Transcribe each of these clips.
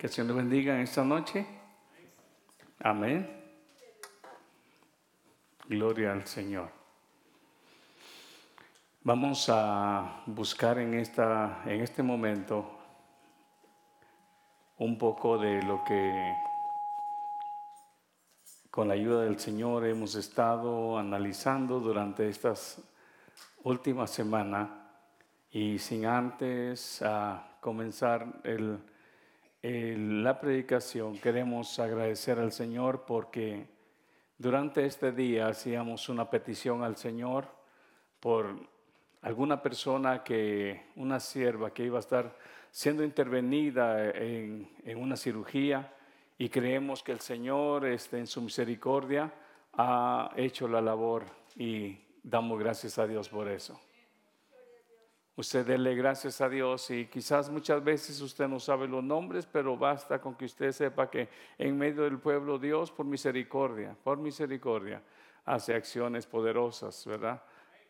Que el Señor le bendiga en esta noche. Amén. Gloria al Señor. Vamos a buscar en, esta, en este momento un poco de lo que con la ayuda del Señor hemos estado analizando durante estas últimas semanas y sin antes a comenzar la predicación queremos agradecer al Señor porque durante este día hacíamos una petición al Señor por alguna persona que, una sierva que iba a estar siendo intervenida en, en una cirugía y creemos que el Señor este, en su misericordia ha hecho la labor y damos gracias a Dios por eso. Usted dele gracias a Dios y quizás muchas veces usted no sabe los nombres, pero basta con que usted sepa que en medio del pueblo Dios por misericordia, por misericordia, hace acciones poderosas, ¿verdad?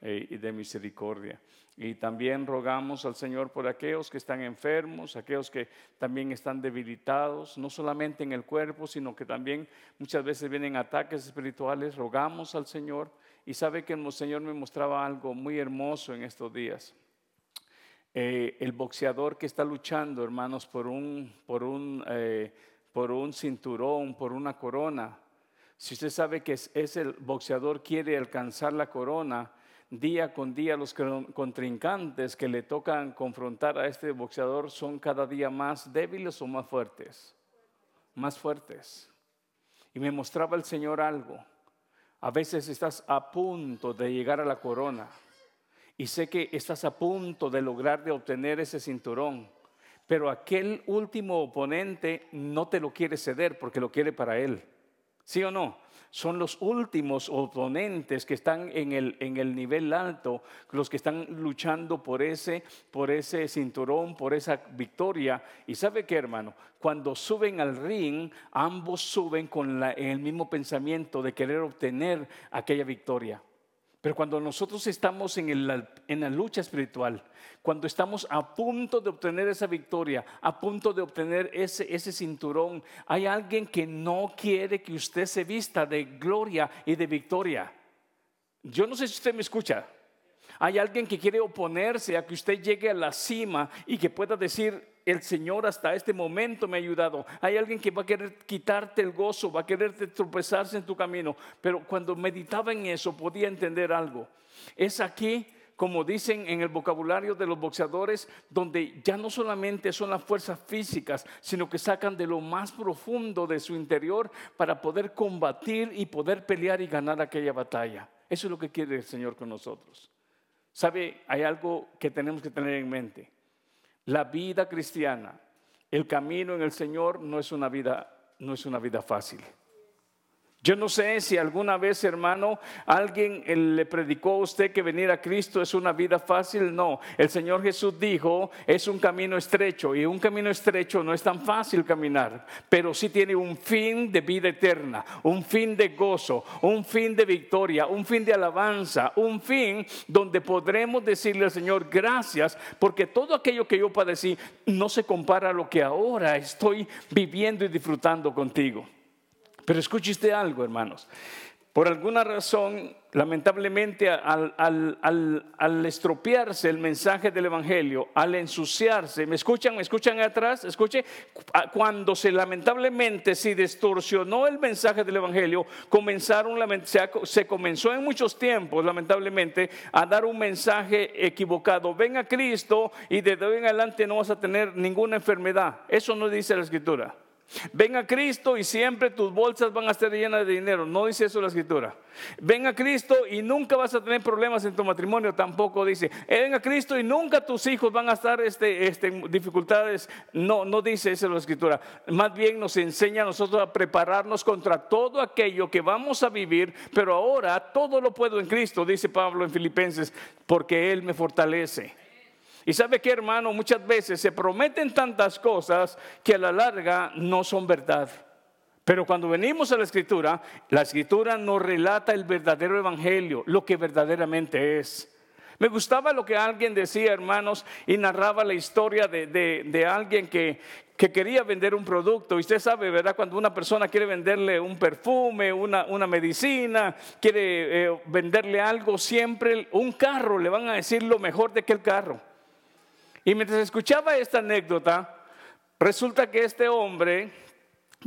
Eh, y de misericordia. Y también rogamos al Señor por aquellos que están enfermos, aquellos que también están debilitados, no solamente en el cuerpo, sino que también muchas veces vienen ataques espirituales. Rogamos al Señor y sabe que el Señor me mostraba algo muy hermoso en estos días. Eh, el boxeador que está luchando, hermanos, por un, por un, eh, por un cinturón, por una corona. Si usted sabe que es, es el boxeador quiere alcanzar la corona, día con día los contrincantes que le tocan confrontar a este boxeador son cada día más débiles o más fuertes, más fuertes. Y me mostraba el Señor algo. A veces estás a punto de llegar a la corona y sé que estás a punto de lograr de obtener ese cinturón, pero aquel último oponente no te lo quiere ceder porque lo quiere para él. ¿Sí o no? son los últimos oponentes que están en el, en el nivel alto, los que están luchando por ese, por ese cinturón, por esa victoria. Y sabe qué, hermano, cuando suben al ring, ambos suben con el mismo pensamiento de querer obtener aquella victoria. Pero cuando nosotros estamos en, la lucha espiritual, cuando estamos a punto de obtener esa victoria, a punto de obtener ese, ese cinturón, hay alguien que no quiere que usted se vista de gloria y de victoria. Yo no sé si usted me escucha. Hay alguien que quiere oponerse a que usted llegue a la cima y que pueda decir, el Señor hasta este momento me ha ayudado. Hay alguien que va a querer quitarte el gozo, va a quererte tropezarse en tu camino. Pero cuando meditaba en eso podía entender algo. Es aquí, como dicen en el vocabulario de los boxeadores, donde ya no solamente son las fuerzas físicas, sino que sacan de lo más profundo de su interior para poder combatir y poder pelear y ganar aquella batalla. Eso es lo que quiere el Señor con nosotros. ¿Sabe? Hay algo que tenemos que tener en mente la vida cristiana, el camino en el Señor no es una vida, no es una vida fácil. Yo no sé si alguna vez, hermano, alguien eh, le predicó a usted que venir a Cristo es una vida fácil. No, el Señor Jesús dijo, es un camino estrecho y un camino estrecho no es tan fácil caminar, pero sí tiene un fin de vida eterna, un fin de gozo, un fin de victoria, un fin de alabanza, un fin donde podremos decirle al Señor gracias porque todo aquello que yo padecí no se compara a lo que ahora estoy viviendo y disfrutando contigo. Pero escuche algo, hermanos. Por alguna razón, lamentablemente, al, estropearse el mensaje del Evangelio, al ensuciarse, ¿me escuchan? ¿Me escuchan atrás? Escuche, cuando se lamentablemente se distorsionó el mensaje del Evangelio, comenzaron, se comenzó en muchos tiempos, lamentablemente, a dar un mensaje equivocado. Ven a Cristo y desde hoy en adelante no vas a tener ninguna enfermedad. Eso no dice la Escritura. Ven a Cristo y siempre tus bolsas van a estar llenas de dinero. No dice eso la escritura. Ven a Cristo y nunca vas a tener problemas en tu matrimonio. Tampoco dice. Ven a Cristo y nunca tus hijos van a estar este, este, en dificultades. No, no dice eso la escritura. Más bien nos enseña a nosotros a prepararnos contra todo aquello que vamos a vivir. Pero ahora todo lo puedo en Cristo, dice Pablo en Filipenses, porque Él me fortalece. Y sabe que hermano, muchas veces se prometen tantas cosas que a la larga no son verdad. Pero cuando venimos a la escritura, la escritura nos relata el verdadero evangelio, lo que verdaderamente es. Me gustaba lo que alguien decía, hermanos, y narraba la historia de, alguien que, quería vender un producto. Y usted sabe, ¿verdad? Cuando una persona quiere venderle un perfume, una, medicina, quiere eh, venderle algo, siempre un carro, le van a decir lo mejor de aquel carro. Y mientras escuchaba esta anécdota, resulta que este hombre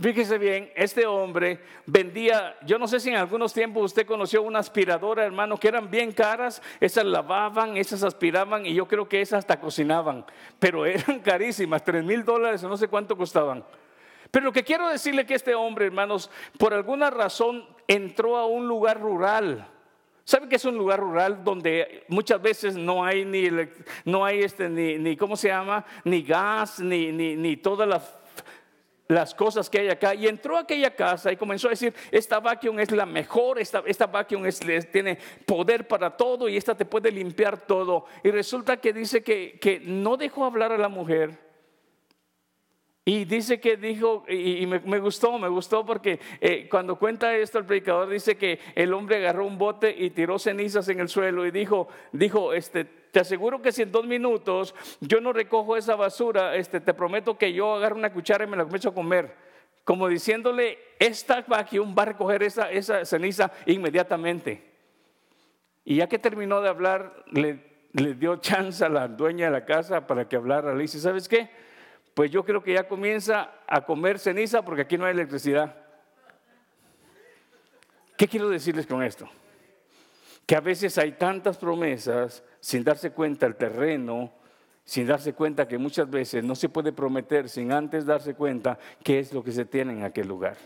Fíjese bien, este hombre vendía, yo no sé si en algunos tiempos usted conoció una aspiradora, hermano, que eran bien caras, esas lavaban, esas aspiraban y yo creo que esas hasta cocinaban, pero eran carísimas, tres mil dólares no sé cuánto costaban. Pero lo que quiero decirle que este hombre, hermanos, por alguna razón entró a un lugar rural. ¿Sabe que es un lugar rural donde muchas veces no hay ni, no hay este, ni, ni ¿cómo se llama? Ni gas, ni, ni, ni todas las las cosas que hay acá y entró a aquella casa y comenzó a decir, esta vacuum es la mejor, esta, esta vacuum tiene poder para todo y esta te puede limpiar todo. Y resulta que dice que, que no dejó hablar a la mujer y dice que dijo, y, me, gustó, me gustó porque eh, cuando cuenta esto el predicador dice que el hombre agarró un bote y tiró cenizas en el suelo y dijo, dijo, este, te aseguro que si en dos minutos yo no recojo esa basura, este, te prometo que yo agarro una cuchara y me la comienzo a comer. Como diciéndole, esta vacuum va a recoger esa, esa ceniza inmediatamente. Y ya que terminó de hablar, le, le dio chance a la dueña de la casa para que hablara. Le dice, ¿sabes qué? Pues yo creo que ya comienza a comer ceniza porque aquí no hay electricidad. ¿Qué quiero decirles con esto? Que a veces hay tantas promesas sin darse cuenta el terreno, sin darse cuenta que muchas veces no se puede prometer sin antes darse cuenta qué es lo que se tiene en aquel lugar.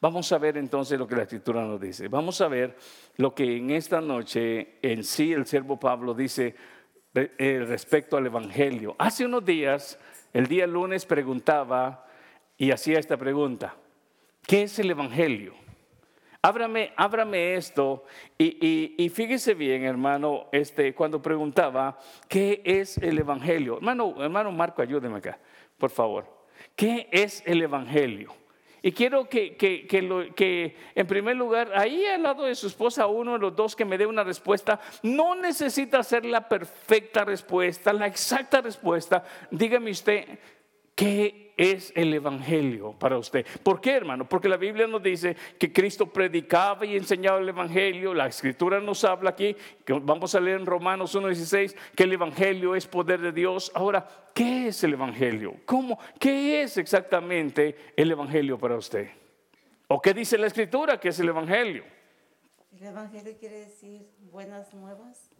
Vamos a ver entonces lo que la escritura nos dice. Vamos a ver lo que en esta noche en sí el siervo Pablo dice eh, respecto al Evangelio. Hace unos días el día lunes preguntaba y hacía esta pregunta, ¿qué es el Evangelio? Ábrame, esto y, fíjese bien, hermano, este, cuando preguntaba, ¿qué es el Evangelio? Hermano, hermano Marco, ayúdeme acá, por favor. ¿Qué es el Evangelio? Y quiero que, que, lo, que, en primer lugar, ahí al lado de su esposa, uno de los dos que me dé una respuesta, no necesita ser la perfecta respuesta, la exacta respuesta. Dígame usted, ¿qué es el Evangelio para usted? ¿Por qué, hermano? Porque la Biblia nos dice que Cristo predicaba y enseñaba el Evangelio. La Escritura nos habla aquí, que vamos a leer en Romanos 1.16, que el Evangelio es poder de Dios. Ahora, ¿Qué es el Evangelio? ¿Cómo? ¿Qué es exactamente el Evangelio para usted? ¿O qué dice la Escritura que es el Evangelio? El Evangelio quiere decir buenas nuevas.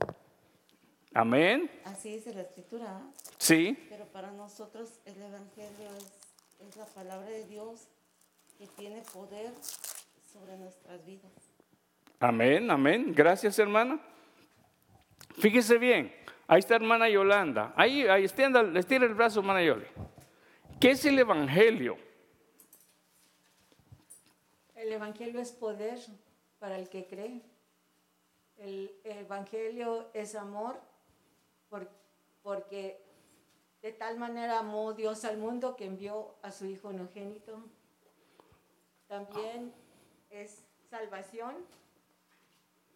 Amén. Así dice la Escritura. Sí. Pero para nosotros el Evangelio es, es la palabra de Dios que tiene poder sobre nuestras vidas. Amén, amén. Gracias, hermana. Fíjese bien. Ahí está hermana Yolanda. Ahí, ahí estira, el brazo, hermana Yoli. ¿Qué es el Evangelio? El Evangelio es poder para el que cree. El Evangelio es amor porque de tal manera amó Dios al mundo que envió a su Hijo unigénito. También es salvación,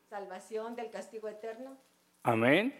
salvación del castigo eterno. Amén.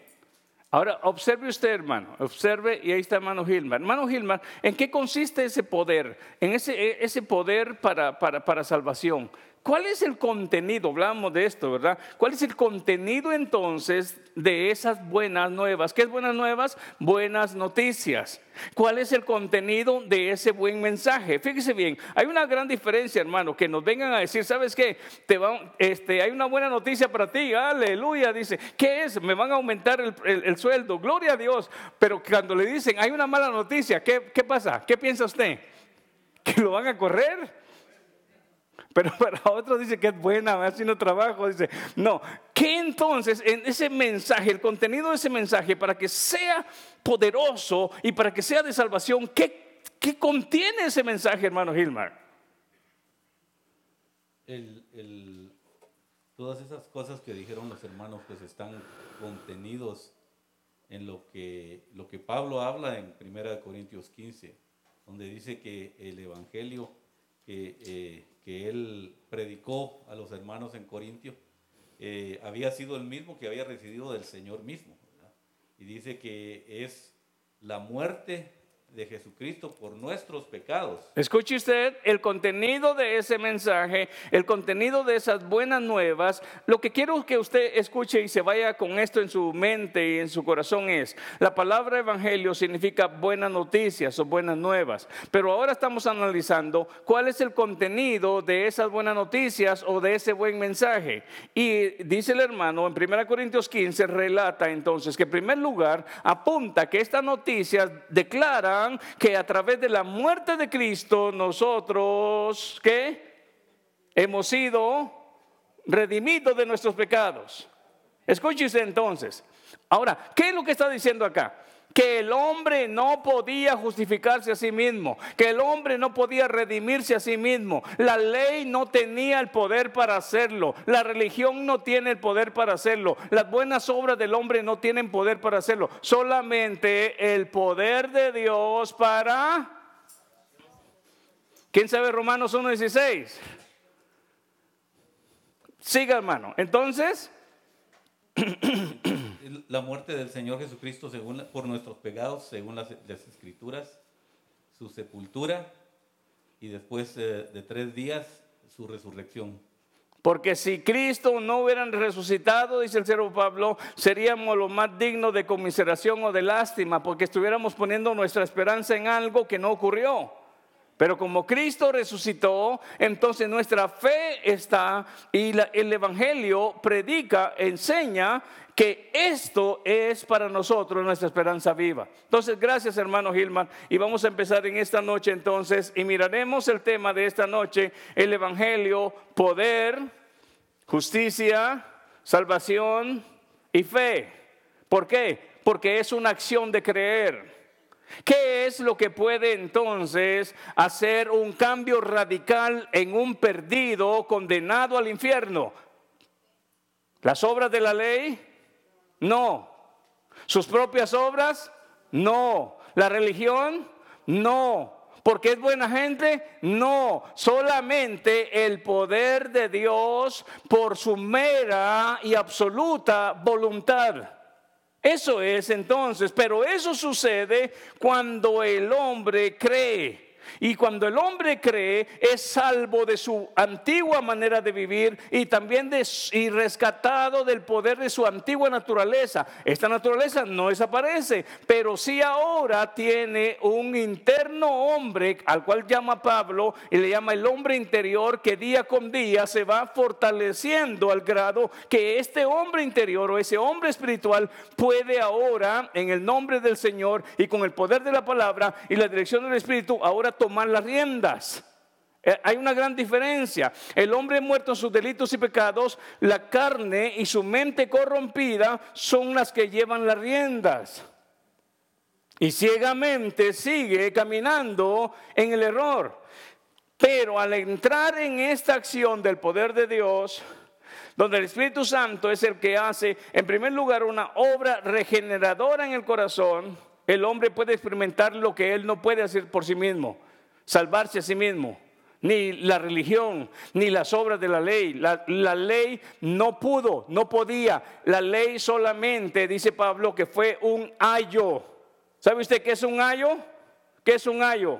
Ahora, observe usted, hermano, observe, y ahí está hermano Gilmar. Hermano Gilmar, ¿en qué consiste ese poder? En ese, ese poder para, para, para salvación. ¿Cuál es el contenido? Hablamos de esto, ¿verdad? ¿Cuál es el contenido entonces de esas buenas nuevas? ¿Qué es buenas nuevas? Buenas noticias. ¿Cuál es el contenido de ese buen mensaje? Fíjese bien, hay una gran diferencia, hermano, que nos vengan a decir, ¿sabes qué? Te este, hay una buena noticia para ti, aleluya, dice, ¿qué es? Me van a aumentar el, sueldo, gloria a Dios. Pero cuando le dicen, hay una mala noticia, ¿qué, qué pasa? ¿Qué piensa usted? ¿Que lo van a correr? Pero para otros dice que es buena, va haciendo trabajo. Dice, no. ¿Qué entonces en ese mensaje, el contenido de ese mensaje, para que sea poderoso y para que sea de salvación, qué, qué contiene ese mensaje, hermano Gilmar? todas esas cosas que dijeron los hermanos, pues están contenidos en lo que, lo que Pablo habla en 1 Corintios 15, donde dice que el Evangelio que, eh, que él predicó a los hermanos en Corintio eh, había sido el mismo que había recibido del Señor mismo. Y dice que es la muerte de Jesucristo por nuestros pecados. Escuche usted el contenido de ese mensaje, el contenido de esas buenas nuevas. Lo que quiero que usted escuche y se vaya con esto en su mente y en su corazón es, la palabra evangelio significa buenas noticias o buenas nuevas. Pero ahora estamos analizando cuál es el contenido de esas buenas noticias o de ese buen mensaje. Y dice el hermano en 1 Corintios 15, relata entonces que en primer lugar apunta que estas noticias que a través de la muerte de Cristo nosotros, ¿qué? Hemos sido redimidos de nuestros pecados. Escúchese entonces. Ahora, ¿qué es lo que está diciendo acá? Que el hombre no podía justificarse a sí mismo, que el hombre no podía redimirse a sí mismo. La ley no tenía el poder para hacerlo, la religión no tiene el poder para hacerlo, las buenas obras del hombre no tienen poder para hacerlo, solamente el poder de Dios para... ¿Quién sabe Romanos 1.16? Siga hermano. Entonces... la muerte del Señor Jesucristo según, por nuestros pecados, según las, escrituras, su sepultura y después eh, de tres días su resurrección. Porque si Cristo no hubiera resucitado, dice el siervo Pablo, seríamos lo más dignos de conmiseración o de lástima, porque estuviéramos poniendo nuestra esperanza en algo que no ocurrió. Pero como Cristo resucitó, entonces nuestra fe está y el Evangelio predica, enseña que esto es para nosotros nuestra esperanza viva. Entonces, gracias hermano Gilman. Y vamos a empezar en esta noche entonces y miraremos el tema de esta noche, el Evangelio, poder, justicia, salvación y fe. ¿Por qué? Porque es una acción de creer. ¿Qué es lo que puede entonces hacer un cambio radical en un perdido condenado al infierno? ¿Las obras de la ley? No. ¿Sus propias obras? No. ¿La religión? No. ¿Porque es buena gente? No, solamente el poder de Dios por su mera y absoluta voluntad. Eso es entonces, pero eso sucede cuando el hombre cree. Y cuando el hombre cree, es salvo de su antigua manera de vivir y también y rescatado del poder de su antigua naturaleza. Esta naturaleza no desaparece, pero sí ahora tiene un interno hombre al cual llama Pablo y le llama el hombre interior que día con día se va fortaleciendo al grado que este hombre interior o ese hombre espiritual puede ahora, en el nombre del Señor y con el poder de la palabra y la dirección del Espíritu, ahora tomar las riendas. Eh, hay una gran diferencia. El hombre muerto en sus delitos y pecados, la carne y su mente corrompida son las que llevan las riendas. Y ciegamente sigue caminando en el error. Pero al entrar en esta acción del poder de Dios, donde el Espíritu Santo es el que hace, en primer lugar, una obra regeneradora en el corazón, el hombre puede experimentar lo que él no puede hacer por sí mismo salvarse a sí mismo, ni la religión, ni las obras de la ley. La, ley no pudo, no podía. La ley solamente, dice Pablo, que fue un ayo. ¿Sabe usted qué es un ayo? ¿Qué es un ayo?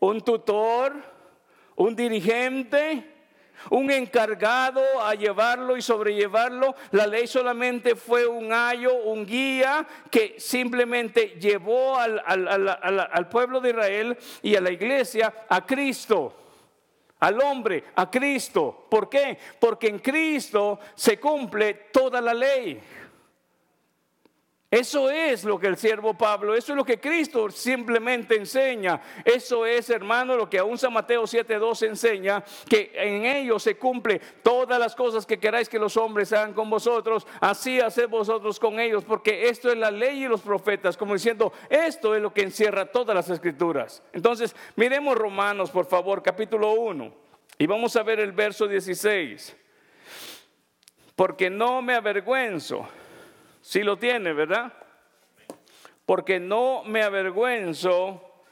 Un tutor, un dirigente, un encargado a llevarlo y sobrellevarlo. La ley solamente fue un ayo, un guía que simplemente llevó al, al, pueblo de Israel y a la iglesia a Cristo. Al hombre, a Cristo. ¿Por qué? Porque en Cristo se cumple toda la ley. Eso es lo que el siervo Pablo, eso es lo que Cristo simplemente enseña. Eso es, hermano, lo que aún San Mateo 7:2 enseña, que en ellos se cumple todas las cosas que queráis que los hombres hagan con vosotros, así haced vosotros con ellos, porque esto es la ley y los profetas, como diciendo, esto es lo que encierra todas las escrituras. Entonces, miremos Romanos, por favor, capítulo 1, y vamos a ver el verso 16. Porque no me avergüenzo si lo tiene, ¿verdad? Porque no me avergüenzo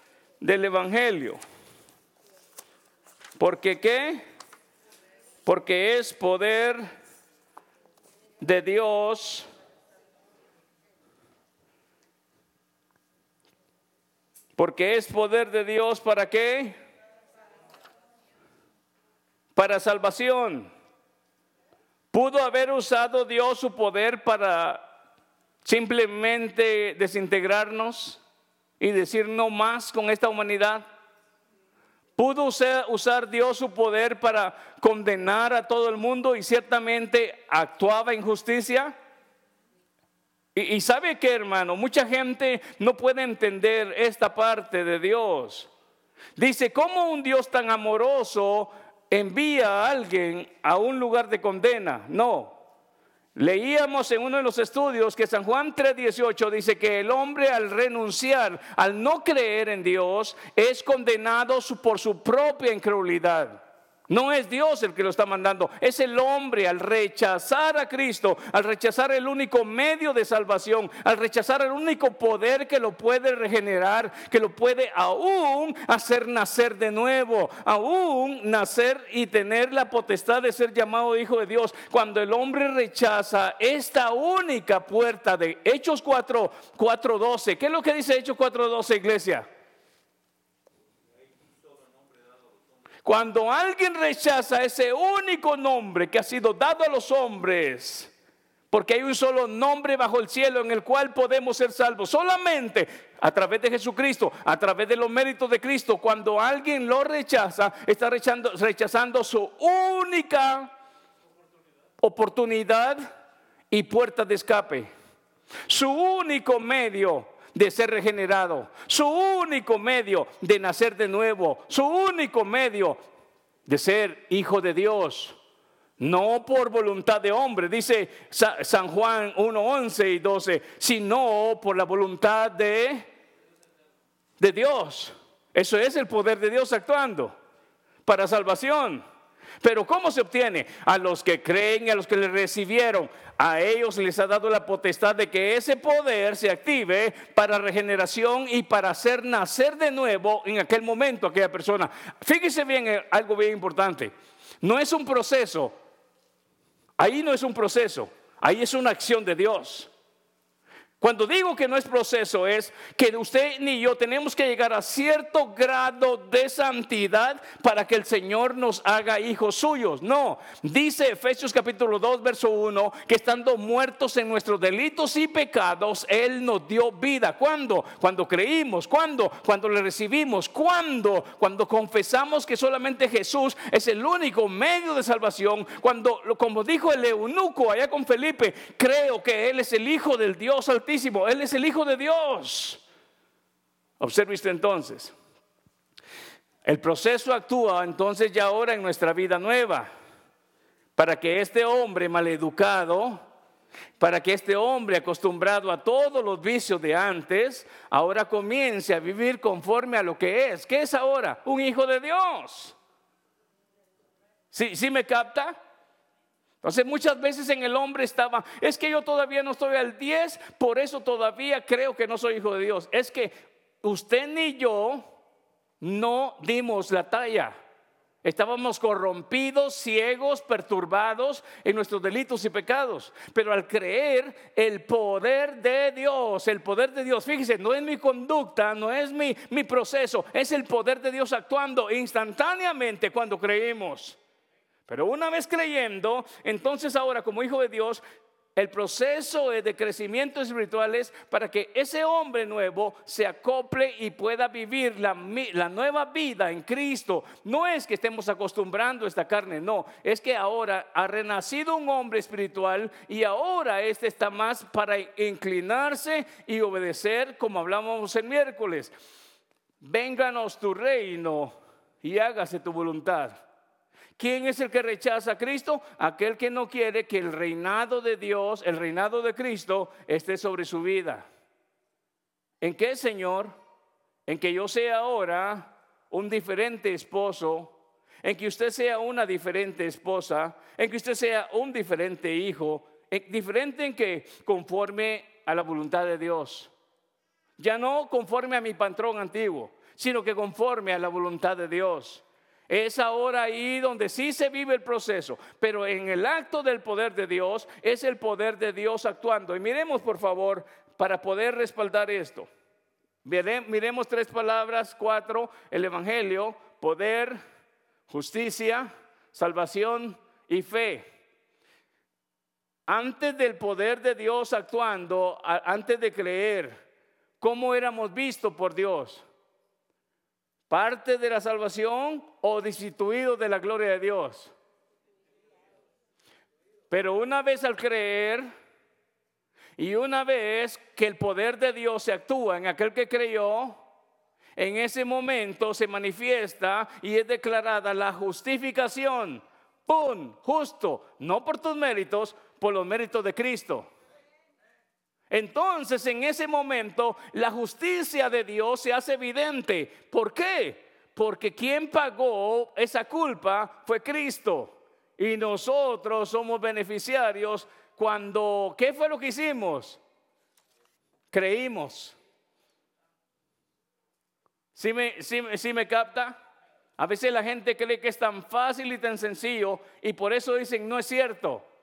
del Evangelio. Porque qué? porque es poder de Dios porque es poder de Dios para qué? Para salvación. ¿Pudo haber usado Dios su poder para simplemente desintegrarnos y decir no más con esta humanidad? ¿Pudo usar, Dios su poder para condenar a todo el mundo y ciertamente actuaba en justicia? Y, y sabe que hermano, mucha gente no puede entender esta parte de Dios. Dice, ¿cómo un Dios tan amoroso envía a alguien a un lugar de condena? No, Leíamos en uno de los estudios que San Juan 3:18 dice que el hombre al renunciar, al no creer en Dios, es condenado por su propia incredulidad. No es Dios el que lo está mandando, es el hombre al rechazar a Cristo, al rechazar el único medio de salvación, al rechazar el único poder que lo puede regenerar, que lo puede aún hacer nacer de nuevo, aún nacer y tener la potestad de ser llamado hijo de Dios. Cuando el hombre rechaza esta única puerta de Hechos 4, 4.12, ¿qué es lo que dice Hechos 4.12, iglesia? Cuando alguien rechaza ese único nombre que ha sido dado a los hombres, porque hay un solo nombre bajo el cielo en el cual podemos ser salvos, solamente a través de Jesucristo, a través de los méritos de Cristo, cuando alguien lo rechaza, está rechazando, su única oportunidad y puerta de escape, su único medio de ser regenerado, su único medio de nacer de nuevo, su único medio de ser hijo de Dios. No por voluntad de hombre, dice San Juan 1, 11 y 12, sino por la voluntad de, de Dios. Eso es el poder de Dios actuando para salvación. Pero ¿cómo se obtiene? A los que creen y a los que le recibieron, a ellos les ha dado la potestad de que ese poder se active para regeneración y para hacer nacer de nuevo en aquel momento aquella persona. Fíjese bien eh, algo bien importante. No es un proceso. Ahí no es un proceso. Ahí es una acción de Dios. Cuando digo que no es proceso, es que usted ni yo tenemos que llegar a cierto grado de santidad para que el Señor nos haga hijos suyos. No, dice Efesios capítulo 2, verso 1, que estando muertos en nuestros delitos y pecados, Él nos dio vida. ¿Cuándo? Cuando creímos. ¿Cuándo? Cuando le recibimos. ¿Cuándo? Cuando confesamos que solamente Jesús es el único medio de salvación. Cuando, como dijo el eunuco allá con Felipe, creo que Él es el Hijo del Dios Altísimo él es el Hijo de Dios. Observe usted entonces. El proceso actúa entonces ya ahora en nuestra vida nueva. Para que este hombre maleducado, para que este hombre acostumbrado a todos los vicios de antes, ahora comience a vivir conforme a lo que es. ¿Qué es ahora? Un hijo de Dios. ¿Sí, ¿Sí me capta? Entonces muchas veces en el hombre estaba, es que yo todavía no estoy al 10, por eso todavía creo que no soy hijo de Dios. Es que usted ni yo no dimos la talla. Estábamos corrompidos, ciegos, perturbados en nuestros delitos y pecados. Pero al creer el poder de Dios, el poder de Dios, fíjese, no es mi conducta, no es mi, mi proceso, es el poder de Dios actuando instantáneamente cuando creemos. Pero una vez creyendo, entonces ahora como hijo de Dios, el proceso de crecimiento espiritual es para que ese hombre nuevo se acople y pueda vivir la, la, nueva vida en Cristo. No es que estemos acostumbrando esta carne, no, es que ahora ha renacido un hombre espiritual y ahora este está más para inclinarse y obedecer como hablábamos el miércoles. Vénganos tu reino y hágase tu voluntad ¿Quién es el que rechaza a Cristo? Aquel que no quiere que el reinado de Dios, el reinado de Cristo, esté sobre su vida. ¿En qué, Señor? En que yo sea ahora un diferente esposo, en que usted sea una diferente esposa, en que usted sea un diferente hijo, diferente en que conforme a la voluntad de Dios. Ya no conforme a mi patrón antiguo, sino que conforme a la voluntad de Dios. Es ahora ahí donde sí se vive el proceso, pero en el acto del poder de Dios es el poder de Dios actuando. Y miremos por favor para poder respaldar esto. Miremos tres palabras, cuatro, el Evangelio, poder, justicia, salvación y fe. Antes del poder de Dios actuando, antes de creer, ¿cómo éramos vistos por Dios? ¿Parte de la salvación o destituido de la gloria de Dios? Pero una vez al creer y una vez que el poder de Dios se actúa en aquel que creyó, en ese momento se manifiesta y es declarada la justificación. ¡Pum! Justo, no por tus méritos, por los méritos de Cristo. Entonces en ese momento la justicia de Dios se hace evidente. ¿Por qué? Porque quien pagó esa culpa fue Cristo. Y nosotros somos beneficiarios cuando, ¿qué fue lo que hicimos? Creímos. ¿Sí me, me capta? A veces la gente cree que es tan fácil y tan sencillo y por eso dicen, no es cierto.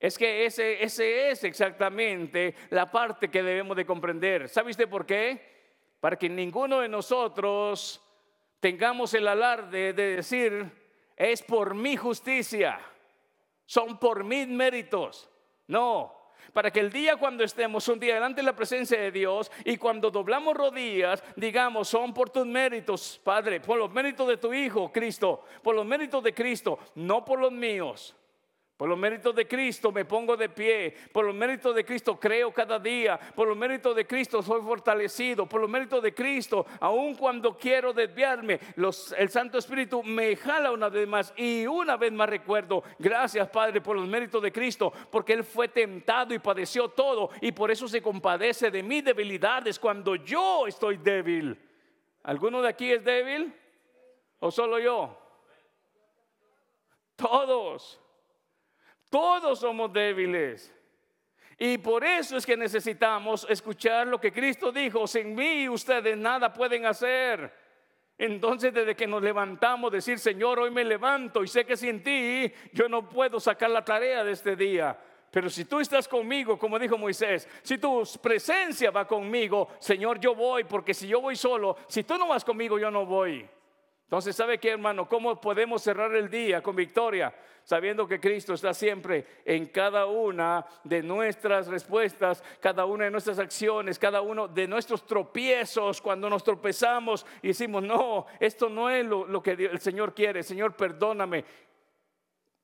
Es que ese, ese es exactamente la parte que debemos de comprender. ¿Sabe usted por qué? Para que ninguno de nosotros tengamos el alarde de decir, es por mi justicia, son por mis méritos. No, para que el día cuando estemos un día delante de la presencia de Dios y cuando doblamos rodillas, digamos, son por tus méritos, Padre, por los méritos de tu Hijo, Cristo, por los méritos de Cristo, no por los míos. Por los méritos de Cristo me pongo de pie. Por los méritos de Cristo creo cada día. Por los méritos de Cristo soy fortalecido. Por los méritos de Cristo, aun cuando quiero desviarme, el Santo Espíritu me jala una vez más. Y una vez más recuerdo, gracias Padre por los méritos de Cristo, porque Él fue tentado y padeció todo. Y por eso se compadece de mis debilidades cuando yo estoy débil. ¿Alguno de aquí es débil? ¿O solo yo? Todos. Todos somos débiles. Y por eso es que necesitamos escuchar lo que Cristo dijo. Sin mí ustedes nada pueden hacer. Entonces desde que nos levantamos, decir, Señor, hoy me levanto y sé que sin ti yo no puedo sacar la tarea de este día. Pero si tú estás conmigo, como dijo Moisés, si tu presencia va conmigo, Señor, yo voy, porque si yo voy solo, si tú no vas conmigo, yo no voy. Entonces, ¿sabe qué, hermano? ¿Cómo podemos cerrar el día con victoria? Sabiendo que Cristo está siempre en cada una de nuestras respuestas, cada una de nuestras acciones, cada uno de nuestros tropiezos, cuando nos tropezamos y decimos, no, esto no es lo, que el Señor quiere, Señor, perdóname.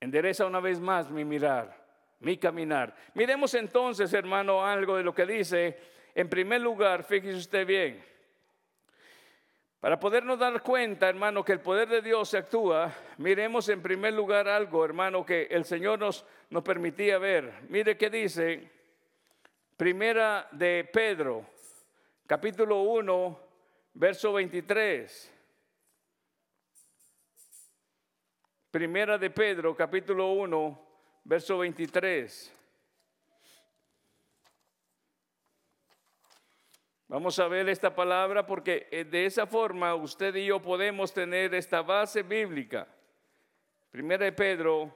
Endereza una vez más mi mirar, mi caminar. Miremos entonces, hermano, algo de lo que dice. En primer lugar, fíjese usted bien. Para podernos dar cuenta, hermano, que el poder de Dios se actúa, miremos en primer lugar algo, hermano, que el Señor nos, permitía ver. Mire qué dice, primera de Pedro, capítulo 1, verso 23. Primera de Pedro, capítulo 1, verso 23. Vamos a ver esta palabra porque eh, de esa forma usted y yo podemos tener esta base bíblica. Primera de Pedro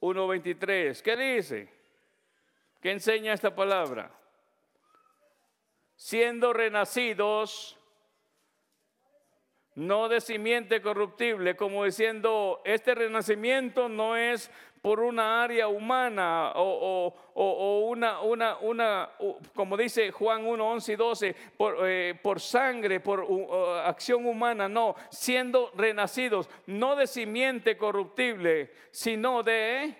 1.23. ¿Qué dice? ¿Qué enseña esta palabra? Siendo renacidos, no de simiente corruptible, como diciendo, este renacimiento no es por una área humana o, una, una, una, como dice Juan 1, 11 y 12, por, eh, por sangre, por acción humana, no, siendo renacidos, no de simiente corruptible, sino de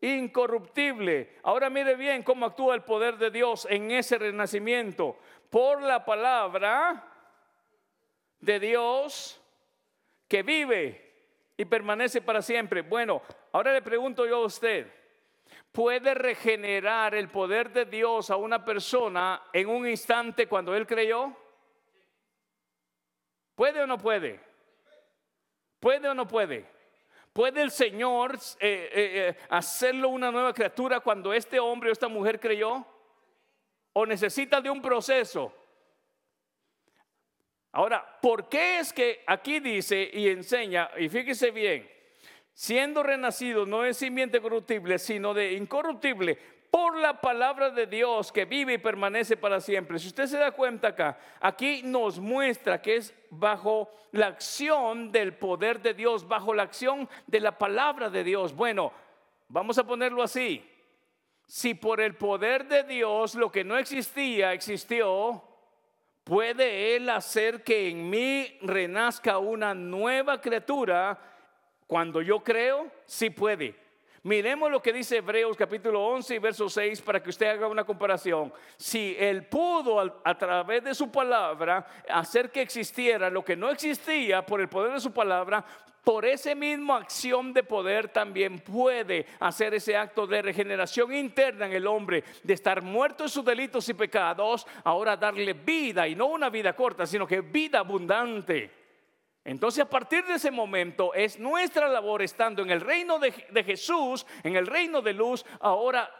incorruptible. Ahora mire bien cómo actúa el poder de Dios en ese renacimiento. Por la palabra de Dios que vive y permanece para siempre. Bueno, ahora le pregunto yo a usted, ¿puede regenerar el poder de Dios a una persona en un instante cuando él creyó? ¿Puede o no puede? ¿Puede o no puede? ¿Puede el Señor eh, eh, eh, hacerlo una nueva criatura cuando este hombre o esta mujer creyó? ¿O necesita de un proceso? Ahora, ¿por qué es que aquí dice y enseña, y fíjese bien, siendo renacido no es simiente corruptible, sino de incorruptible, por la palabra de Dios que vive y permanece para siempre. Si usted se da cuenta acá, aquí nos muestra que es bajo la acción del poder de Dios, bajo la acción de la palabra de Dios. Bueno, vamos a ponerlo así. Si por el poder de Dios lo que no existía existió, puede Él hacer que en mí renazca una nueva criatura. Cuando yo creo, sí puede. Miremos lo que dice Hebreos capítulo 11 y verso 6 para que usted haga una comparación. Si Él pudo a, través de su palabra hacer que existiera lo que no existía por el poder de su palabra, por esa misma acción de poder también puede hacer ese acto de regeneración interna en el hombre, de estar muerto en sus delitos y pecados, ahora darle vida y no una vida corta, sino que vida abundante. Entonces a partir de ese momento es nuestra labor estando en el reino de, Jesús, en el reino de luz, ahora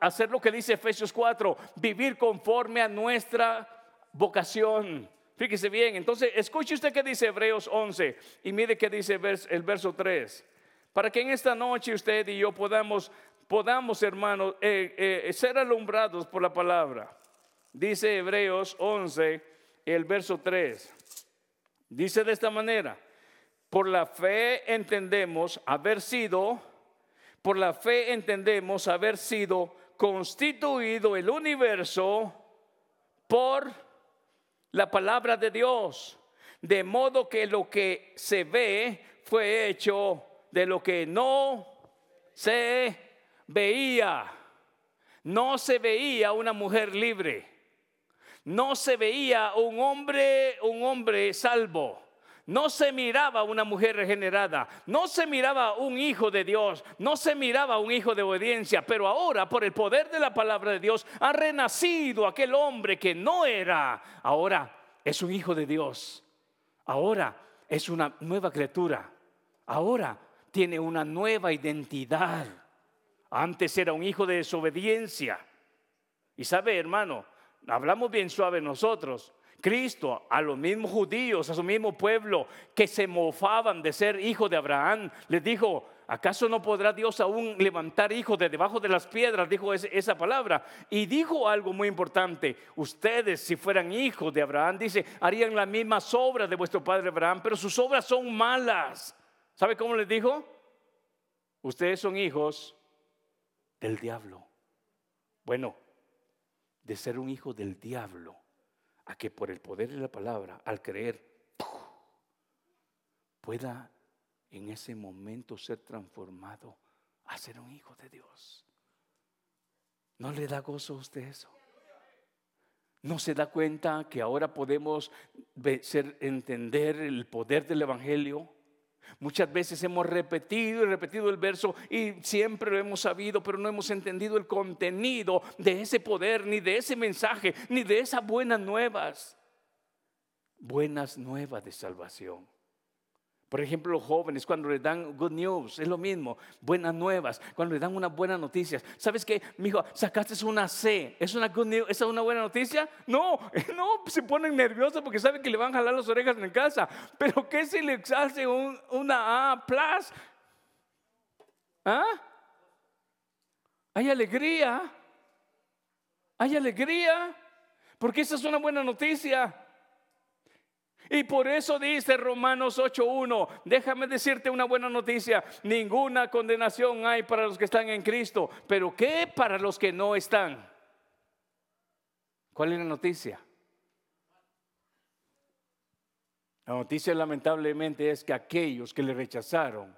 hacer lo que dice Efesios 4, vivir conforme a nuestra vocación. Fíjese bien, entonces escuche usted qué dice Hebreos 11 y mire qué dice el verso 3. Para que en esta noche usted y yo podamos, podamos hermanos, eh, eh, ser alumbrados por la palabra. Dice Hebreos 11, el verso 3. Dice de esta manera, por la fe entendemos haber sido, por la fe entendemos haber sido constituido el universo por la palabra de Dios, de modo que lo que se ve fue hecho de lo que no se veía. No se veía una mujer libre no se veía un hombre, un hombre salvo. No se miraba una mujer regenerada, no se miraba un hijo de Dios, no se miraba un hijo de obediencia, pero ahora por el poder de la palabra de Dios ha renacido aquel hombre que no era, ahora es un hijo de Dios, ahora es una nueva criatura, ahora tiene una nueva identidad. Antes era un hijo de desobediencia. Y sabe, hermano, hablamos bien suave nosotros. Cristo a los mismos judíos, a su mismo pueblo que se mofaban de ser hijo de Abraham, les dijo, ¿acaso no podrá Dios aún levantar hijos de debajo de las piedras? Dijo esa palabra. Y dijo algo muy importante, ustedes si fueran hijos de Abraham, dice, harían las mismas obras de vuestro padre Abraham, pero sus obras son malas. ¿Sabe cómo les dijo? Ustedes son hijos del diablo. Bueno, de ser un hijo del diablo a que por el poder de la palabra, al creer, pueda en ese momento ser transformado a ser un hijo de Dios. ¿No le da gozo a usted eso? ¿No se da cuenta que ahora podemos ser, entender el poder del Evangelio? Muchas veces hemos repetido y repetido el verso y siempre lo hemos sabido, pero no hemos entendido el contenido de ese poder, ni de ese mensaje, ni de esas buenas nuevas. Buenas nuevas de salvación. Por ejemplo, los jóvenes cuando les dan good news, es lo mismo, buenas nuevas, cuando les dan unas buenas noticias. ¿Sabes qué? hijo, sacaste una C, ¿es una good news? ¿Es una buena noticia? No, no, se ponen nerviosos porque saben que le van a jalar las orejas en casa. Pero ¿qué si le hace una A plus? ¿Ah? Hay alegría, hay alegría, porque esa es una buena noticia. Y por eso dice Romanos 8.1, déjame decirte una buena noticia, ninguna condenación hay para los que están en Cristo, pero ¿qué para los que no están? ¿Cuál es la noticia? La noticia lamentablemente es que aquellos que le rechazaron,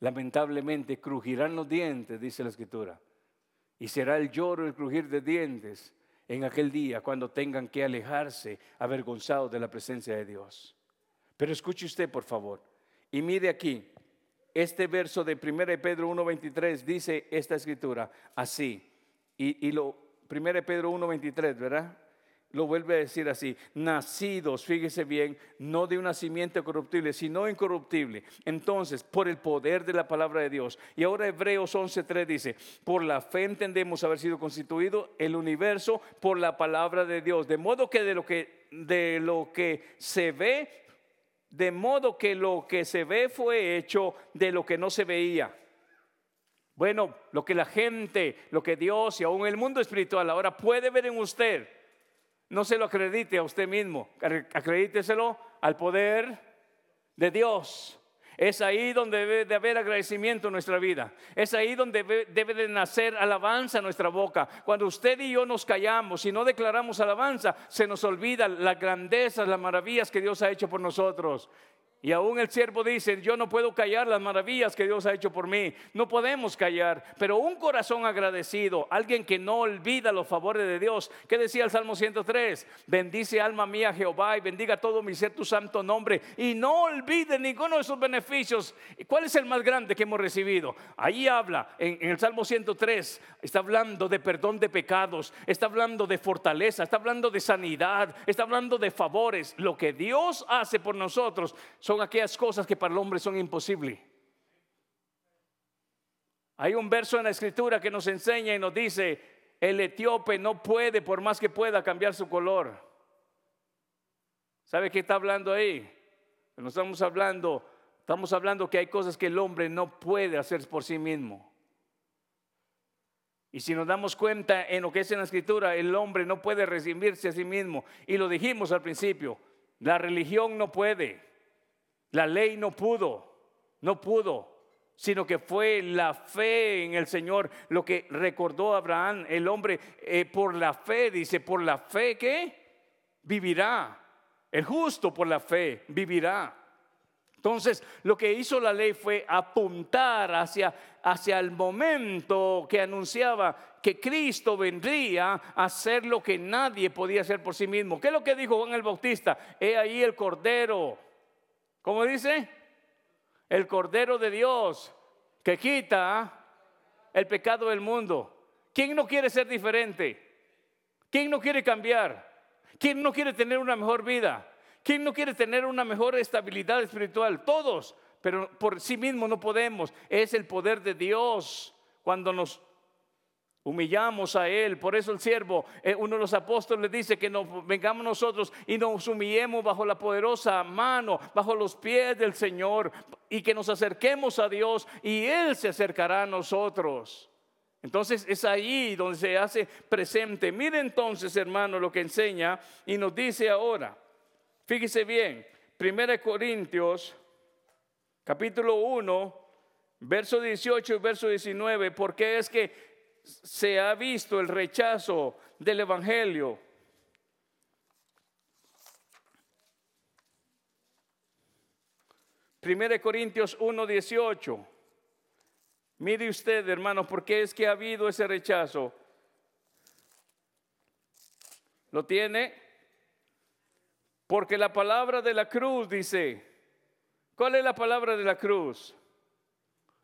lamentablemente crujirán los dientes, dice la escritura, y será el lloro el crujir de dientes en aquel día cuando tengan que alejarse avergonzados de la presencia de Dios. Pero escuche usted, por favor, y mire aquí, este verso de 1 Pedro 1.23 dice esta escritura así, y, y lo 1 Pedro 1.23, ¿verdad? Lo vuelve a decir así, nacidos, fíjese bien, no de un nacimiento corruptible, sino incorruptible. Entonces, por el poder de la palabra de Dios. Y ahora Hebreos 11.3 dice, por la fe entendemos haber sido constituido el universo por la palabra de Dios. De modo que de lo que de lo que se ve, de modo que lo que se ve fue hecho de lo que no se veía. Bueno, lo que la gente, lo que Dios y aún el mundo espiritual ahora puede ver en usted, no se lo acredite a usted mismo, acredíteselo al poder de Dios. Es ahí donde debe de haber agradecimiento en nuestra vida. Es ahí donde debe, de nacer alabanza en nuestra boca. Cuando usted y yo nos callamos y no declaramos alabanza, se nos olvida las grandezas, las maravillas que Dios ha hecho por nosotros. Y aún el siervo dice, yo no puedo callar las maravillas que Dios ha hecho por mí. No podemos callar, pero un corazón agradecido, alguien que no olvida los favores de Dios. ¿Qué decía el Salmo 103? Bendice alma mía Jehová y bendiga todo mi ser tu santo nombre. Y no olvide ninguno de sus beneficios. ¿Cuál es el más grande que hemos recibido? Ahí habla, en, en el Salmo 103, está hablando de perdón de pecados, está hablando de fortaleza, está hablando de sanidad, está hablando de favores. Lo que Dios hace por nosotros son aquellas cosas que para el hombre son imposibles. Hay un verso en la escritura que nos enseña y nos dice, el etíope no puede, por más que pueda, cambiar su color. ¿Sabe qué está hablando ahí? No estamos hablando, estamos hablando que hay cosas que el hombre no puede hacer por sí mismo. Y si nos damos cuenta en lo que es en la escritura, el hombre no puede recimirse a sí mismo. Y lo dijimos al principio, la religión no puede. La ley no pudo, no pudo, sino que fue la fe en el Señor lo que recordó Abraham, el hombre, eh, por la fe, dice, por la fe que vivirá. El justo por la fe vivirá. Entonces, lo que hizo la ley fue apuntar hacia, hacia el momento que anunciaba que Cristo vendría a hacer lo que nadie podía hacer por sí mismo. ¿Qué es lo que dijo Juan el Bautista? He ahí el Cordero ¿Cómo dice? El Cordero de Dios que quita el pecado del mundo. ¿Quién no quiere ser diferente? ¿Quién no quiere cambiar? ¿Quién no quiere tener una mejor vida? ¿Quién no quiere tener una mejor estabilidad espiritual? Todos, pero por sí mismo no podemos. Es el poder de Dios cuando nos Humillamos a Él. Por eso el siervo, eh, uno de los apóstoles dice que nos vengamos nosotros y nos humillemos bajo la poderosa mano, bajo los pies del Señor y que nos acerquemos a Dios y Él se acercará a nosotros. Entonces es ahí donde se hace presente. Mire entonces, hermano, lo que enseña y nos dice ahora. Fíjese bien, 1 Corintios, capítulo 1, verso 18 y verso 19, porque es que se ha visto el rechazo del Evangelio. Primera de Corintios 1:18. Mire usted, hermano, ¿por qué es que ha habido ese rechazo? ¿Lo tiene? Porque la palabra de la cruz dice, ¿cuál es la palabra de la cruz?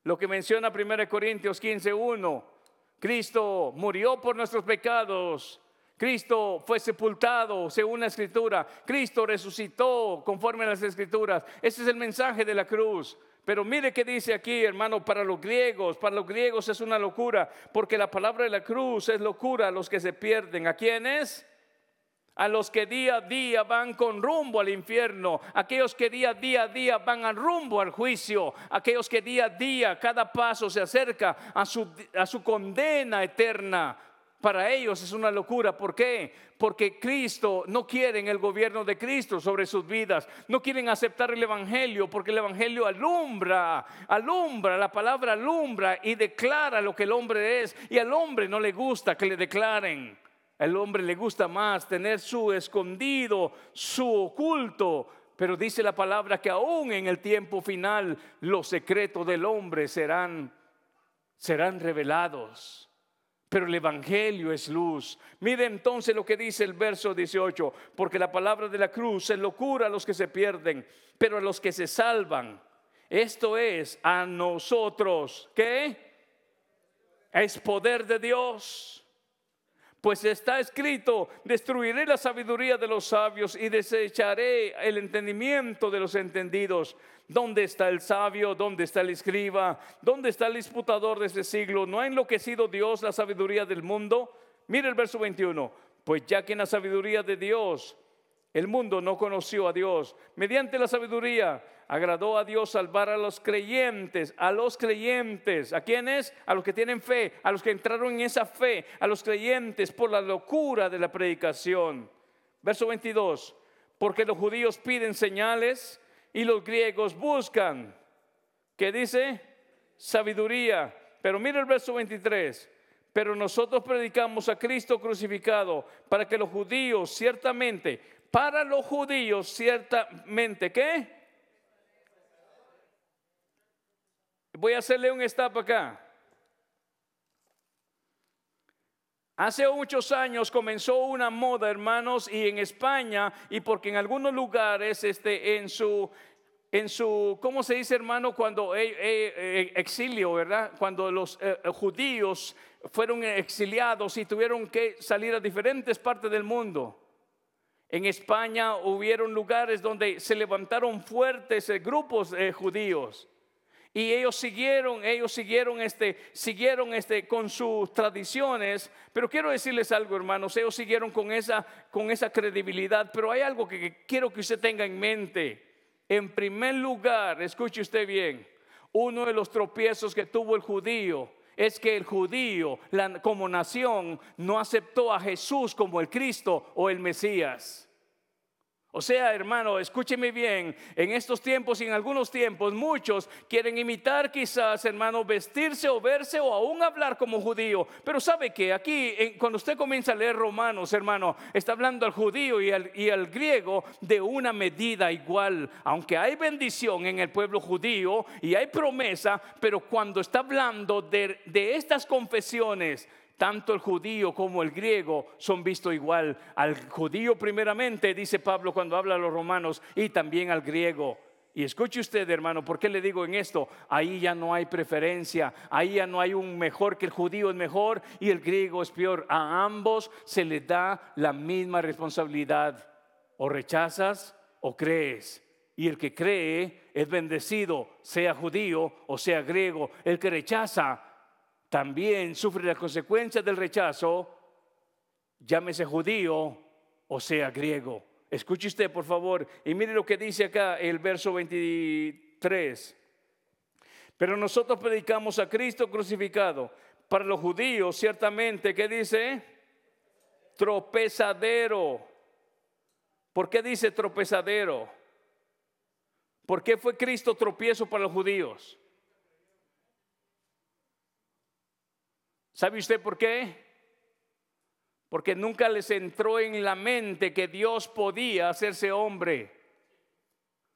Lo que menciona 1 Corintios 15:1 Cristo murió por nuestros pecados. Cristo fue sepultado según la escritura. Cristo resucitó conforme a las escrituras. Ese es el mensaje de la cruz. Pero mire que dice aquí, hermano, para los griegos, para los griegos es una locura, porque la palabra de la cruz es locura a los que se pierden. ¿A quiénes? A los que día a día van con rumbo al infierno, aquellos que día a día, día van al rumbo al juicio, aquellos que día a día, cada paso se acerca a su, a su condena eterna. Para ellos es una locura. ¿Por qué? Porque Cristo no quieren el gobierno de Cristo sobre sus vidas. No quieren aceptar el Evangelio porque el Evangelio alumbra, alumbra, la palabra alumbra y declara lo que el hombre es. Y al hombre no le gusta que le declaren. El hombre le gusta más tener su escondido, su oculto, pero dice la palabra que aún en el tiempo final los secretos del hombre serán serán revelados. Pero el evangelio es luz. Mire entonces lo que dice el verso 18, porque la palabra de la cruz es locura a los que se pierden, pero a los que se salvan, esto es a nosotros, ¿qué? Es poder de Dios pues está escrito, destruiré la sabiduría de los sabios y desecharé el entendimiento de los entendidos. ¿Dónde está el sabio? ¿Dónde está el escriba? ¿Dónde está el disputador de este siglo? ¿No ha enloquecido Dios la sabiduría del mundo? Mire el verso 21. Pues ya que en la sabiduría de Dios el mundo no conoció a Dios. Mediante la sabiduría agradó a Dios salvar a los creyentes, a los creyentes. ¿A quiénes? A los que tienen fe, a los que entraron en esa fe, a los creyentes por la locura de la predicación. Verso 22. Porque los judíos piden señales y los griegos buscan. ¿Qué dice? Sabiduría. Pero mira el verso 23. Pero nosotros predicamos a Cristo crucificado para que los judíos ciertamente, para los judíos ciertamente, ¿qué? Voy a hacerle un stop acá. Hace muchos años comenzó una moda, hermanos, y en España, y porque en algunos lugares, este, en su, en su, ¿cómo se dice, hermano? Cuando exilio, ¿verdad? Cuando los eh, eh, judíos fueron exiliados y tuvieron que salir a diferentes partes del mundo. En España hubieron lugares donde se levantaron fuertes eh, grupos judíos. Y ellos siguieron, ellos siguieron este, siguieron este con sus tradiciones. Pero quiero decirles algo, hermanos, ellos siguieron con esa, con esa credibilidad. Pero hay algo que, quiero que usted tenga en mente. En primer lugar, escuche usted bien, uno de los tropiezos que tuvo el judío es que el judío, como nación, no aceptó a Jesús como el Cristo o el Mesías. O sea, hermano, escúcheme bien, en estos tiempos y en algunos tiempos muchos quieren imitar quizás, hermano, vestirse o verse o aún hablar como judío. Pero sabe que aquí, cuando usted comienza a leer Romanos, hermano, está hablando al judío y al, y al griego de una medida igual. Aunque hay bendición en el pueblo judío y hay promesa, pero cuando está hablando de, de estas confesiones, tanto el judío como el griego son vistos igual. Al judío primeramente, dice Pablo cuando habla a los romanos, y también al griego. Y escuche usted, hermano, ¿por qué le digo en esto? Ahí ya no hay preferencia, ahí ya no hay un mejor que el judío es mejor y el griego es peor. A ambos se les da la misma responsabilidad. O rechazas o crees. Y el que cree es bendecido, sea judío o sea griego. El que rechaza también sufre las consecuencias del rechazo, llámese judío o sea griego. Escuche usted, por favor, y mire lo que dice acá el verso 23. Pero nosotros predicamos a Cristo crucificado. Para los judíos, ciertamente, ¿qué dice? Tropezadero. ¿Por qué dice tropezadero? ¿Por qué fue Cristo tropiezo para los judíos? ¿Sabe usted por qué? Porque nunca les entró en la mente que Dios podía hacerse hombre.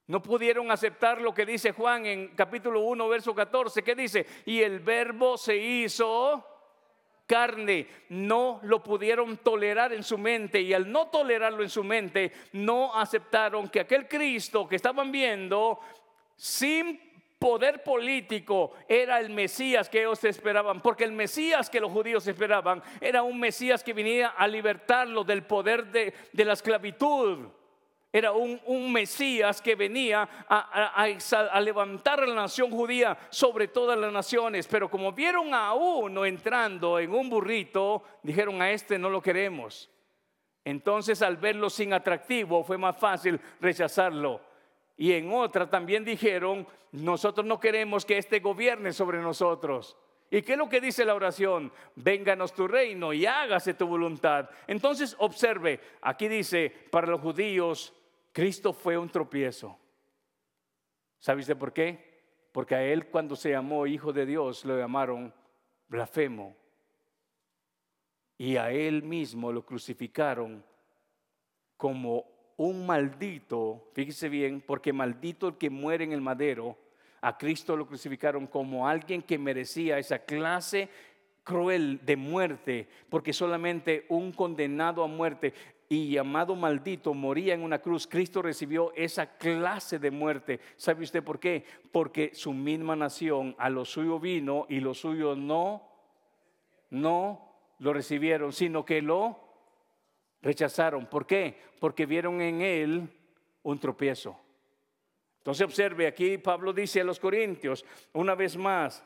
No pudieron aceptar lo que dice Juan en capítulo 1, verso 14, que dice, y el verbo se hizo carne, no lo pudieron tolerar en su mente y al no tolerarlo en su mente, no aceptaron que aquel Cristo que estaban viendo, sin poder político era el Mesías que ellos esperaban, porque el Mesías que los judíos esperaban era un Mesías que venía a libertarlo del poder de, la esclavitud. Era un, Mesías que venía a, a, levantar a la nación judía sobre todas las naciones. Pero como vieron a uno entrando en un burrito, dijeron a este no lo queremos. Entonces al verlo sin atractivo fue más fácil rechazarlo. Y en otra también dijeron, nosotros no queremos que este gobierne sobre nosotros. ¿Y qué es lo que dice la oración? Vénganos tu reino y hágase tu voluntad. Entonces observe, aquí dice, para los judíos, Cristo fue un tropiezo. ¿Sabe usted por qué? Porque a él cuando se llamó hijo de Dios lo llamaron blasfemo. Y a él mismo lo crucificaron como un maldito, fíjese bien, porque maldito el que muere en el madero, a Cristo lo crucificaron como alguien que merecía esa clase cruel de muerte, porque solamente un condenado a muerte y llamado maldito moría en una cruz, Cristo recibió esa clase de muerte. ¿Sabe usted por qué? Porque su misma nación a lo suyo vino y lo suyo no, no lo recibieron, sino que lo rechazaron. ¿Por qué? Porque vieron en él un tropiezo. Entonces observe, aquí Pablo dice a los Corintios, una vez más,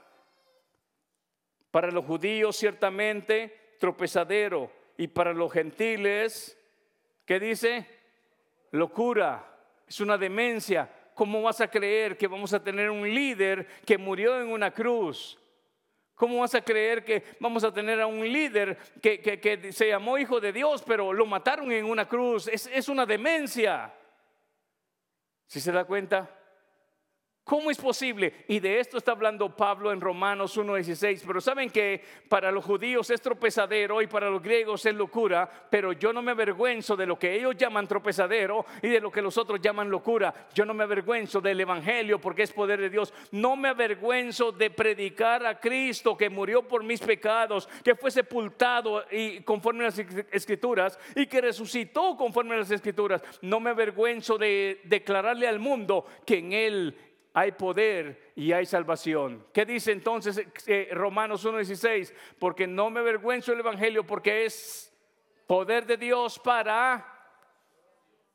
para los judíos ciertamente tropezadero y para los gentiles, ¿qué dice? locura, es una demencia. ¿Cómo vas a creer que vamos a tener un líder que murió en una cruz? ¿Cómo vas a creer que vamos a tener a un líder que, se llamó hijo de Dios, pero lo mataron en una cruz? Es, es una demencia. ¿Si se da cuenta? ¿Cómo es posible? Y de esto está hablando Pablo en Romanos 1.16. Pero saben que para los judíos es tropezadero y para los griegos es locura. Pero yo no me avergüenzo de lo que ellos llaman tropezadero y de lo que los otros llaman locura. Yo no me avergüenzo del Evangelio porque es poder de Dios. No me avergüenzo de predicar a Cristo que murió por mis pecados, que fue sepultado y conforme a las escrituras y que resucitó conforme a las escrituras. No me avergüenzo de declararle al mundo que en Él hay poder y hay salvación. ¿Qué dice entonces eh, Romanos 1.16? Porque no me avergüenzo del Evangelio porque es poder de Dios para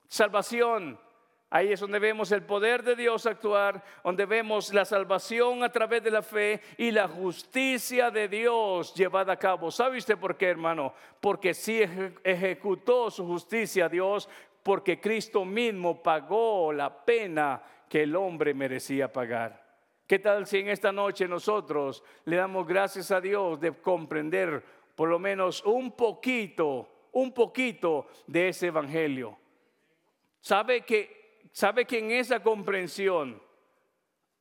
salvación. Ahí es donde vemos el poder de Dios actuar, donde vemos la salvación a través de la fe y la justicia de Dios llevada a cabo. ¿Sabe usted por qué, hermano? Porque sí ejecutó su justicia Dios, porque Cristo mismo pagó la pena que el hombre merecía pagar. ¿Qué tal si en esta noche nosotros le damos gracias a Dios de comprender por lo menos un poquito, un poquito de ese evangelio? ¿Sabe que, sabe que en esa comprensión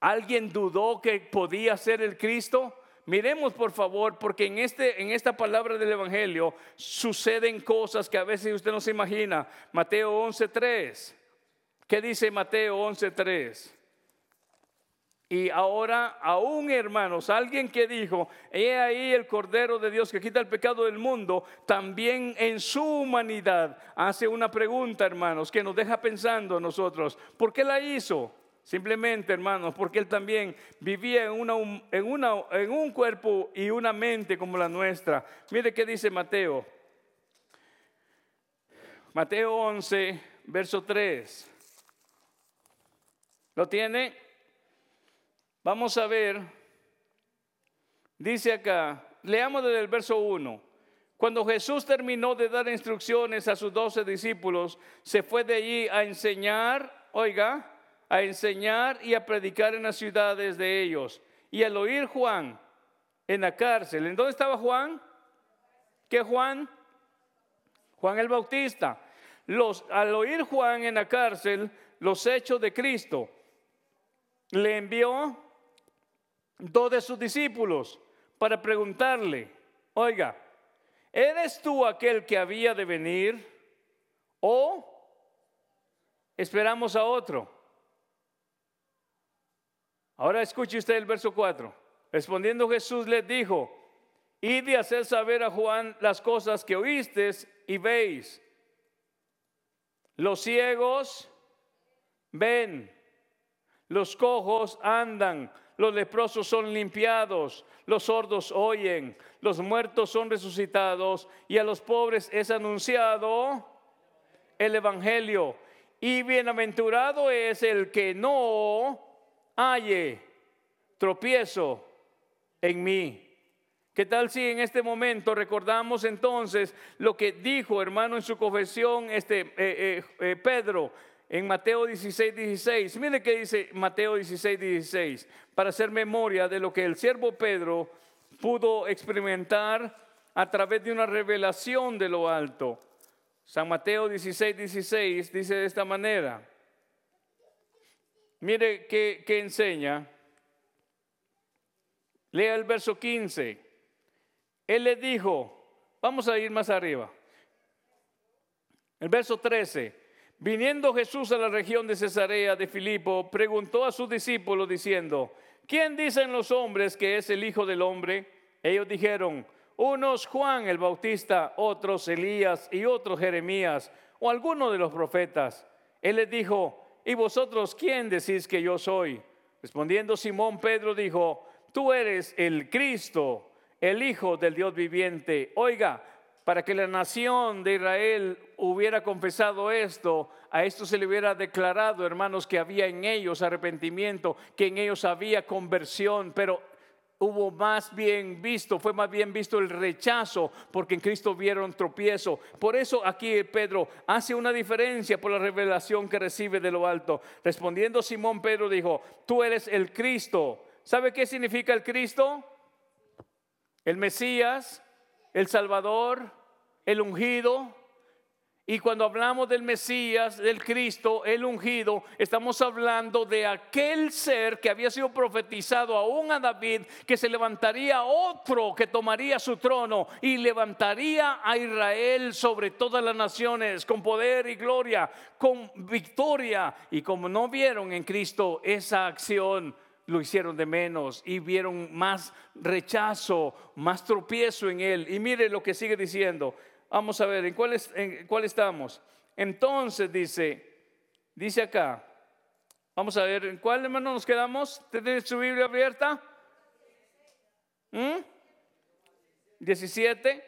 alguien dudó que podía ser el Cristo? Miremos por favor, porque en, este, en esta palabra del Evangelio suceden cosas que a veces usted no se imagina. Mateo 11.3. ¿Qué dice Mateo 11:3? Y ahora, aún hermanos, alguien que dijo, he ahí el Cordero de Dios que quita el pecado del mundo, también en su humanidad hace una pregunta, hermanos, que nos deja pensando nosotros, ¿por qué la hizo? Simplemente, hermanos, porque él también vivía en, en un cuerpo y una mente como la nuestra. Mire qué dice Mateo. Mateo 11, verso 3. ¿Lo tiene? Vamos a ver. Dice acá, leamos desde el verso 1. Cuando Jesús terminó de dar instrucciones a sus doce discípulos, se fue de allí a enseñar, oiga, a enseñar y a predicar en las ciudades de ellos. Y al oír Juan en la cárcel, ¿en dónde estaba Juan? ¿Qué Juan? Juan el Bautista. Los, al oír Juan en la cárcel los hechos de Cristo, le envió dos de sus discípulos para preguntarle, oiga, ¿eres tú aquel que había de venir o esperamos a otro? Ahora escuche usted el verso 4. Respondiendo Jesús les dijo, id de hacer saber a Juan las cosas que oísteis y veis. Los ciegos ven los cojos andan, los leprosos son limpiados, los sordos oyen, los muertos son resucitados y a los pobres es anunciado el Evangelio. Y bienaventurado es el que no halle tropiezo en mí. ¿Qué tal si en este momento recordamos entonces lo que dijo, hermano, en su confesión este eh, eh, eh, Pedro? En Mateo 16, 16. Mire que dice Mateo 16, 16, para hacer memoria de lo que el siervo Pedro pudo experimentar a través de una revelación de lo alto. San Mateo 16, 16 dice de esta manera. Mire que, que enseña. Lea el verso 15. Él le dijo, vamos a ir más arriba. El verso 13. Viniendo Jesús a la región de Cesarea de Filipo, preguntó a sus discípulos diciendo, ¿quién dicen los hombres que es el Hijo del Hombre? Ellos dijeron, unos Juan el Bautista, otros Elías y otros Jeremías o alguno de los profetas. Él les dijo, ¿y vosotros quién decís que yo soy? Respondiendo Simón Pedro dijo, tú eres el Cristo, el Hijo del Dios viviente. Oiga, para que la nación de Israel hubiera confesado esto, a esto se le hubiera declarado, hermanos, que había en ellos arrepentimiento, que en ellos había conversión, pero hubo más bien visto, fue más bien visto el rechazo, porque en Cristo vieron tropiezo. Por eso aquí Pedro hace una diferencia por la revelación que recibe de lo alto. Respondiendo Simón, Pedro dijo, tú eres el Cristo. ¿Sabe qué significa el Cristo? El Mesías, el Salvador, el ungido, y cuando hablamos del Mesías, del Cristo, el ungido, estamos hablando de aquel ser que había sido profetizado aún a David, que se levantaría otro que tomaría su trono y levantaría a Israel sobre todas las naciones con poder y gloria, con victoria. Y como no vieron en Cristo esa acción, lo hicieron de menos y vieron más rechazo, más tropiezo en él. Y mire lo que sigue diciendo. Vamos a ver, ¿en cuál, en cuál estamos? Entonces dice, dice acá, vamos a ver, ¿en cuál hermano nos quedamos? ¿Tiene su Biblia abierta? ¿Mm? 17.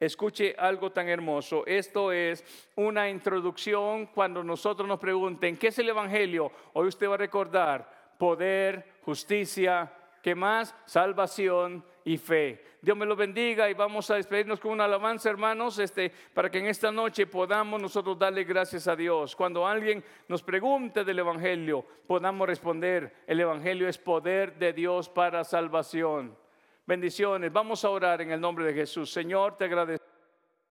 Escuche algo tan hermoso. Esto es una introducción cuando nosotros nos pregunten, ¿qué es el Evangelio? Hoy usted va a recordar poder, justicia, ¿qué más? Salvación y fe. Dios me lo bendiga y vamos a despedirnos con una alabanza, hermanos, este, para que en esta noche podamos nosotros darle gracias a Dios. Cuando alguien nos pregunte del Evangelio, podamos responder, el Evangelio es poder de Dios para salvación. Bendiciones. Vamos a orar en el nombre de Jesús. Señor, te agradezco.